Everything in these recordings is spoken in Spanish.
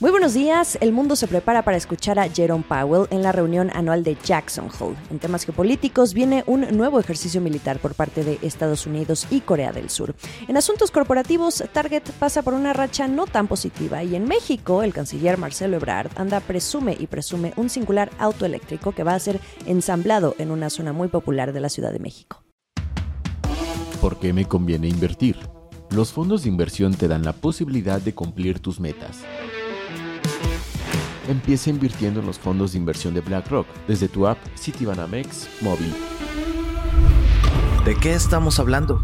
Muy buenos días. El mundo se prepara para escuchar a Jerome Powell en la reunión anual de Jackson Hole. En temas geopolíticos viene un nuevo ejercicio militar por parte de Estados Unidos y Corea del Sur. En asuntos corporativos, Target pasa por una racha no tan positiva y en México el canciller Marcelo Ebrard anda presume y presume un singular auto eléctrico que va a ser ensamblado en una zona muy popular de la Ciudad de México. ¿Por qué me conviene invertir? Los fondos de inversión te dan la posibilidad de cumplir tus metas Empieza invirtiendo en los fondos de inversión de BlackRock desde tu app Citibanamex móvil. ¿De qué estamos hablando?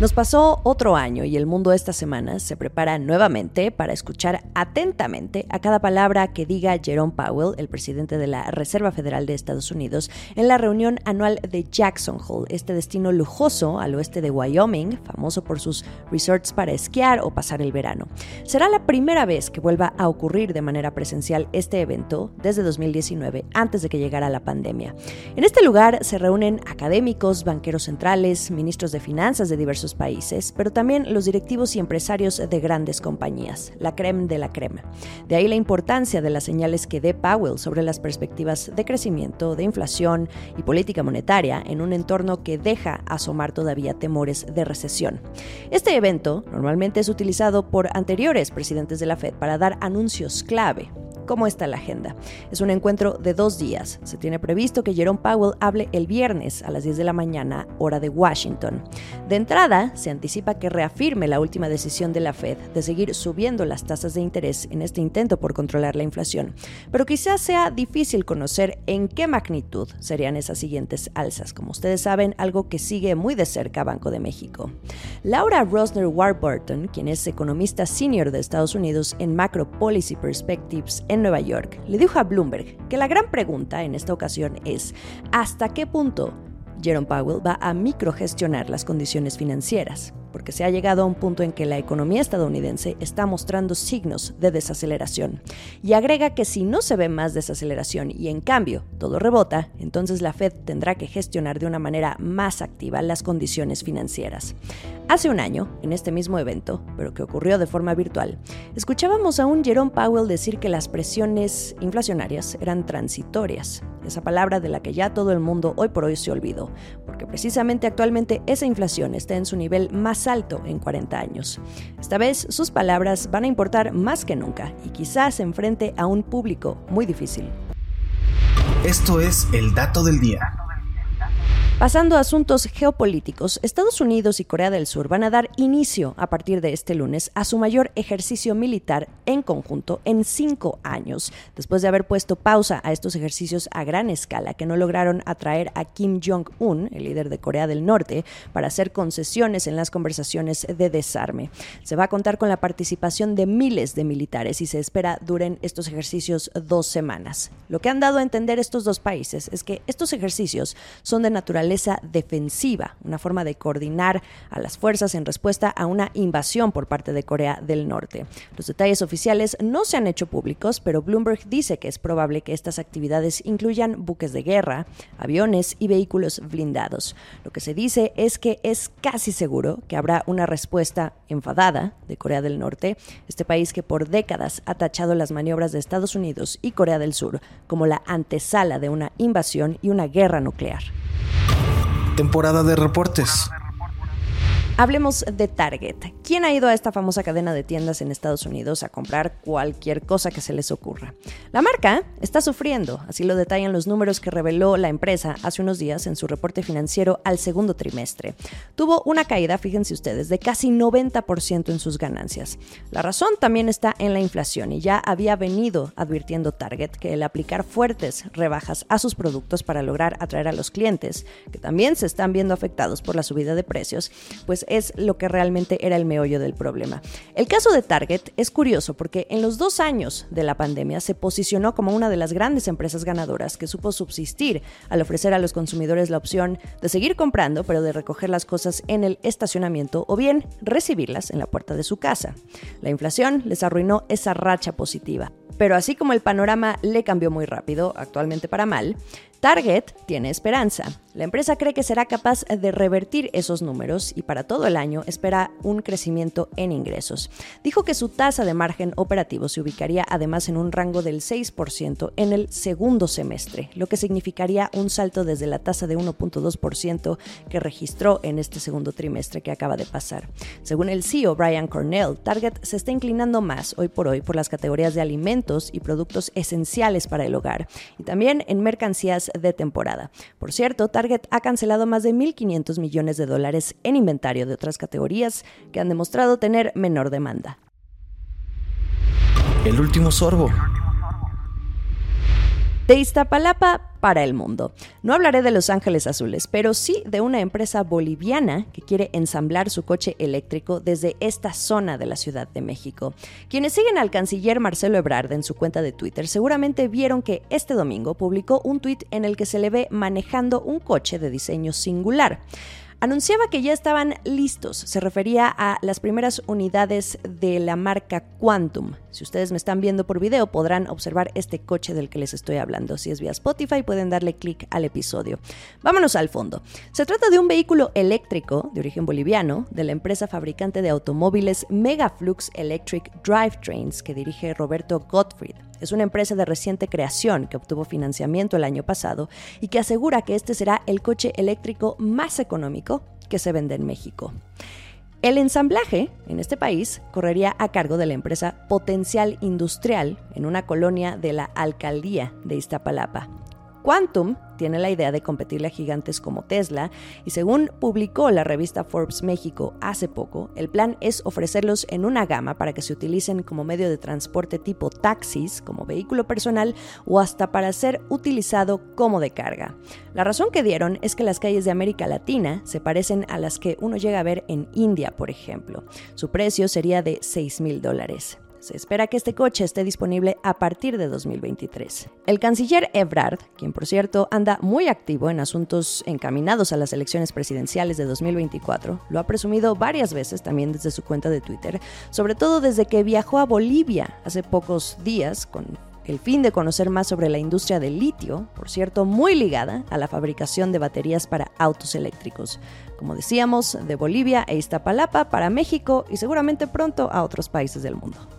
Nos pasó otro año y el mundo esta semana se prepara nuevamente para escuchar atentamente a cada palabra que diga Jerome Powell, el presidente de la Reserva Federal de Estados Unidos, en la reunión anual de Jackson Hole, este destino lujoso al oeste de Wyoming, famoso por sus resorts para esquiar o pasar el verano. Será la primera vez que vuelva a ocurrir de manera presencial este evento desde 2019, antes de que llegara la pandemia. En este lugar se reúnen académicos, banqueros centrales, ministros de finanzas de diversos países, pero también los directivos y empresarios de grandes compañías, la creme de la crema. De ahí la importancia de las señales que dé Powell sobre las perspectivas de crecimiento, de inflación y política monetaria en un entorno que deja asomar todavía temores de recesión. Este evento normalmente es utilizado por anteriores presidentes de la Fed para dar anuncios clave cómo está la agenda. Es un encuentro de dos días. Se tiene previsto que Jerome Powell hable el viernes a las 10 de la mañana, hora de Washington. De entrada, se anticipa que reafirme la última decisión de la Fed de seguir subiendo las tasas de interés en este intento por controlar la inflación. Pero quizás sea difícil conocer en qué magnitud serían esas siguientes alzas. Como ustedes saben, algo que sigue muy de cerca Banco de México. Laura Rosner Warburton, quien es economista senior de Estados Unidos en Macro Policy Perspectives en Nueva York, le dijo a Bloomberg que la gran pregunta en esta ocasión es ¿hasta qué punto Jerome Powell va a microgestionar las condiciones financieras? porque se ha llegado a un punto en que la economía estadounidense está mostrando signos de desaceleración. Y agrega que si no se ve más desaceleración y en cambio todo rebota, entonces la Fed tendrá que gestionar de una manera más activa las condiciones financieras. Hace un año, en este mismo evento, pero que ocurrió de forma virtual, escuchábamos a un Jerome Powell decir que las presiones inflacionarias eran transitorias, esa palabra de la que ya todo el mundo hoy por hoy se olvidó, porque precisamente actualmente esa inflación está en su nivel más alto en 40 años. Esta vez sus palabras van a importar más que nunca y quizás enfrente a un público muy difícil. Esto es el dato del día. Pasando a asuntos geopolíticos, Estados Unidos y Corea del Sur van a dar inicio a partir de este lunes a su mayor ejercicio militar en conjunto en cinco años, después de haber puesto pausa a estos ejercicios a gran escala que no lograron atraer a Kim Jong-un, el líder de Corea del Norte, para hacer concesiones en las conversaciones de desarme. Se va a contar con la participación de miles de militares y se espera duren estos ejercicios dos semanas. Lo que han dado a entender estos dos países es que estos ejercicios son de naturaleza defensiva, una forma de coordinar a las fuerzas en respuesta a una invasión por parte de Corea del Norte. Los detalles oficiales no se han hecho públicos, pero Bloomberg dice que es probable que estas actividades incluyan buques de guerra, aviones y vehículos blindados. Lo que se dice es que es casi seguro que habrá una respuesta enfadada de Corea del Norte, este país que por décadas ha tachado las maniobras de Estados Unidos y Corea del Sur como la antesala de una invasión y una guerra nuclear temporada de reportes. Hablemos de Target. ¿Quién ha ido a esta famosa cadena de tiendas en Estados Unidos a comprar cualquier cosa que se les ocurra? La marca está sufriendo, así lo detallan los números que reveló la empresa hace unos días en su reporte financiero al segundo trimestre. Tuvo una caída, fíjense ustedes, de casi 90% en sus ganancias. La razón también está en la inflación y ya había venido advirtiendo Target que el aplicar fuertes rebajas a sus productos para lograr atraer a los clientes, que también se están viendo afectados por la subida de precios, pues es lo que realmente era el del problema. El caso de Target es curioso porque en los dos años de la pandemia se posicionó como una de las grandes empresas ganadoras que supo subsistir al ofrecer a los consumidores la opción de seguir comprando, pero de recoger las cosas en el estacionamiento o bien recibirlas en la puerta de su casa. La inflación les arruinó esa racha positiva. Pero así como el panorama le cambió muy rápido, actualmente para mal, Target tiene esperanza. La empresa cree que será capaz de revertir esos números y para todo el año espera un crecimiento en ingresos. Dijo que su tasa de margen operativo se ubicaría además en un rango del 6% en el segundo semestre, lo que significaría un salto desde la tasa de 1.2% que registró en este segundo trimestre que acaba de pasar. Según el CEO Brian Cornell, Target se está inclinando más hoy por hoy por las categorías de y productos esenciales para el hogar y también en mercancías de temporada. Por cierto, Target ha cancelado más de 1.500 millones de dólares en inventario de otras categorías que han demostrado tener menor demanda. El último sorbo. De Iztapalapa para el mundo. No hablaré de Los Ángeles Azules, pero sí de una empresa boliviana que quiere ensamblar su coche eléctrico desde esta zona de la Ciudad de México. Quienes siguen al canciller Marcelo Ebrard en su cuenta de Twitter seguramente vieron que este domingo publicó un tuit en el que se le ve manejando un coche de diseño singular anunciaba que ya estaban listos. Se refería a las primeras unidades de la marca Quantum. Si ustedes me están viendo por video, podrán observar este coche del que les estoy hablando. Si es vía Spotify, pueden darle clic al episodio. Vámonos al fondo. Se trata de un vehículo eléctrico de origen boliviano de la empresa fabricante de automóviles Megaflux Electric Drivetrains que dirige Roberto Gottfried. Es una empresa de reciente creación que obtuvo financiamiento el año pasado y que asegura que este será el coche eléctrico más económico que se vende en México. El ensamblaje en este país correría a cargo de la empresa Potencial Industrial en una colonia de la alcaldía de Iztapalapa. Quantum tiene la idea de competirle a gigantes como Tesla y según publicó la revista Forbes México hace poco, el plan es ofrecerlos en una gama para que se utilicen como medio de transporte tipo taxis, como vehículo personal o hasta para ser utilizado como de carga. La razón que dieron es que las calles de América Latina se parecen a las que uno llega a ver en India, por ejemplo. Su precio sería de 6 mil dólares. Se espera que este coche esté disponible a partir de 2023. El canciller Ebrard, quien por cierto anda muy activo en asuntos encaminados a las elecciones presidenciales de 2024, lo ha presumido varias veces también desde su cuenta de Twitter, sobre todo desde que viajó a Bolivia hace pocos días con el fin de conocer más sobre la industria del litio, por cierto, muy ligada a la fabricación de baterías para autos eléctricos. Como decíamos, de Bolivia e Iztapalapa para México y seguramente pronto a otros países del mundo.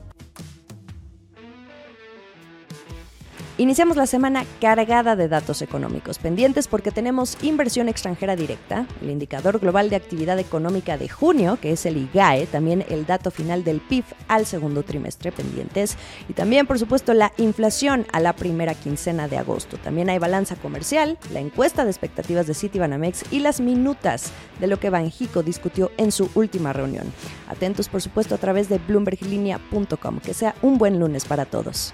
Iniciamos la semana cargada de datos económicos, pendientes porque tenemos inversión extranjera directa, el indicador global de actividad económica de junio, que es el IGAE, también el dato final del PIB al segundo trimestre pendientes, y también, por supuesto, la inflación a la primera quincena de agosto. También hay balanza comercial, la encuesta de expectativas de Citibanamex y las minutas de lo que Banjico discutió en su última reunión. Atentos, por supuesto, a través de bloomberglinea.com. Que sea un buen lunes para todos.